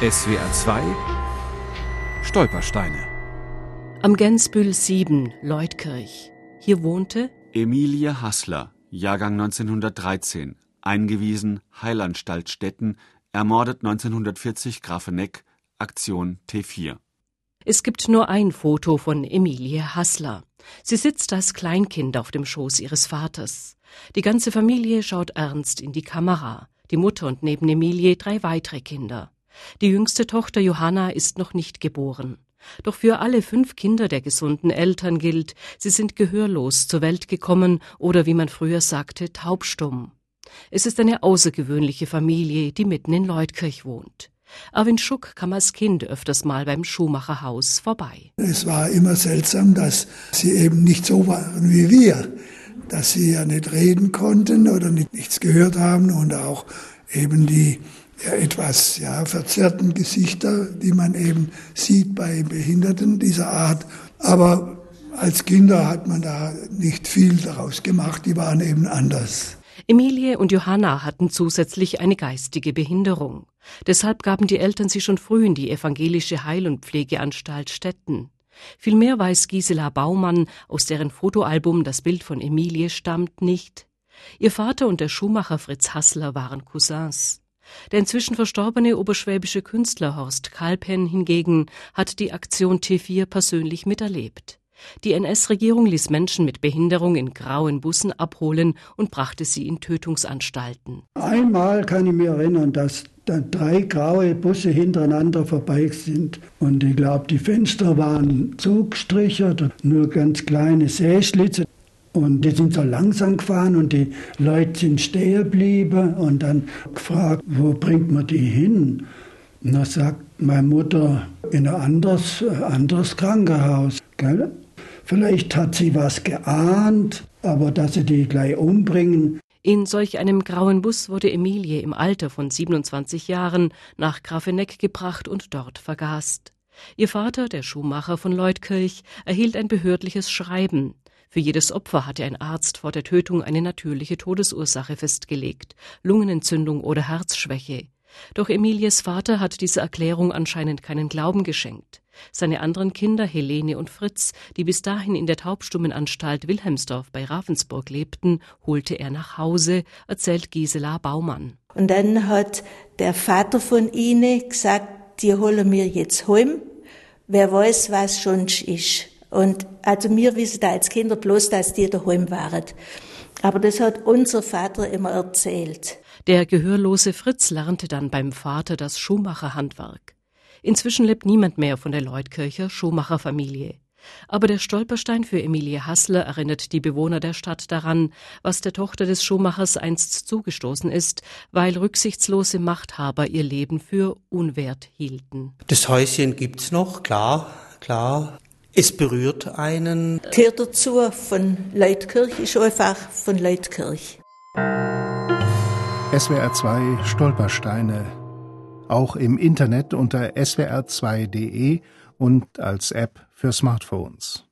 SWR 2 Stolpersteine Am Gensbühl 7, Leutkirch. Hier wohnte Emilie Hassler, Jahrgang 1913, eingewiesen Heilanstalt Stetten, ermordet 1940 Grafeneck, Aktion T4. Es gibt nur ein Foto von Emilie Hassler. Sie sitzt als Kleinkind auf dem Schoß ihres Vaters. Die ganze Familie schaut ernst in die Kamera. Die Mutter und neben Emilie drei weitere Kinder. Die jüngste Tochter Johanna ist noch nicht geboren. Doch für alle fünf Kinder der gesunden Eltern gilt, sie sind gehörlos zur Welt gekommen oder wie man früher sagte, taubstumm. Es ist eine außergewöhnliche Familie, die mitten in Leutkirch wohnt. Erwin Schuck kam als Kind öfters mal beim Schuhmacherhaus vorbei. Es war immer seltsam, dass sie eben nicht so waren wie wir, dass sie ja nicht reden konnten oder nicht, nichts gehört haben und auch eben die ja, etwas ja, verzerrten Gesichter, die man eben sieht bei Behinderten dieser Art. Aber als Kinder hat man da nicht viel daraus gemacht, die waren eben anders. Emilie und Johanna hatten zusätzlich eine geistige Behinderung. Deshalb gaben die Eltern sie schon früh in die evangelische Heil- und Pflegeanstalt Stetten. Vielmehr weiß Gisela Baumann, aus deren Fotoalbum das Bild von Emilie stammt, nicht. Ihr Vater und der Schuhmacher Fritz Hassler waren Cousins. Der inzwischen verstorbene oberschwäbische Künstler Horst Kalpen hingegen hat die Aktion T4 persönlich miterlebt. Die NS-Regierung ließ Menschen mit Behinderung in grauen Bussen abholen und brachte sie in Tötungsanstalten. Einmal kann ich mich erinnern, dass dann drei graue Busse hintereinander vorbei sind. Und ich glaube, die Fenster waren zugestrichert, nur ganz kleine Säschlitze. Und die sind so langsam gefahren und die Leute sind stehen geblieben und dann gefragt, wo bringt man die hin? Und da sagt meine Mutter, in ein anderes, anderes Krankenhaus. Gell? Vielleicht hat sie was geahnt, aber dass sie die gleich umbringen. In solch einem grauen Bus wurde Emilie im Alter von 27 Jahren nach Grafeneck gebracht und dort vergast. Ihr Vater, der Schuhmacher von Leutkirch, erhielt ein behördliches Schreiben. Für jedes Opfer hatte ein Arzt vor der Tötung eine natürliche Todesursache festgelegt, Lungenentzündung oder Herzschwäche. Doch Emilies Vater hat dieser Erklärung anscheinend keinen Glauben geschenkt. Seine anderen Kinder, Helene und Fritz, die bis dahin in der Taubstummenanstalt Wilhelmsdorf bei Ravensburg lebten, holte er nach Hause, erzählt Gisela Baumann. Und dann hat der Vater von ihnen gesagt, die holen mir jetzt heim. Wer weiß, was schon ist. Und also wir wissen da als Kinder bloß, dass die daheim waren. Aber das hat unser Vater immer erzählt. Der gehörlose Fritz lernte dann beim Vater das Schuhmacherhandwerk. Inzwischen lebt niemand mehr von der Leutkircher Schuhmacherfamilie. Aber der Stolperstein für Emilie Hassler erinnert die Bewohner der Stadt daran, was der Tochter des Schuhmachers einst zugestoßen ist, weil rücksichtslose Machthaber ihr Leben für unwert hielten. Das Häuschen gibt's noch, klar, klar. Es berührt einen. Gehört dazu von Leutkirch, ist einfach von Leutkirch. SWR 2 Stolpersteine. Auch im Internet unter swr2.de und als App für Smartphones.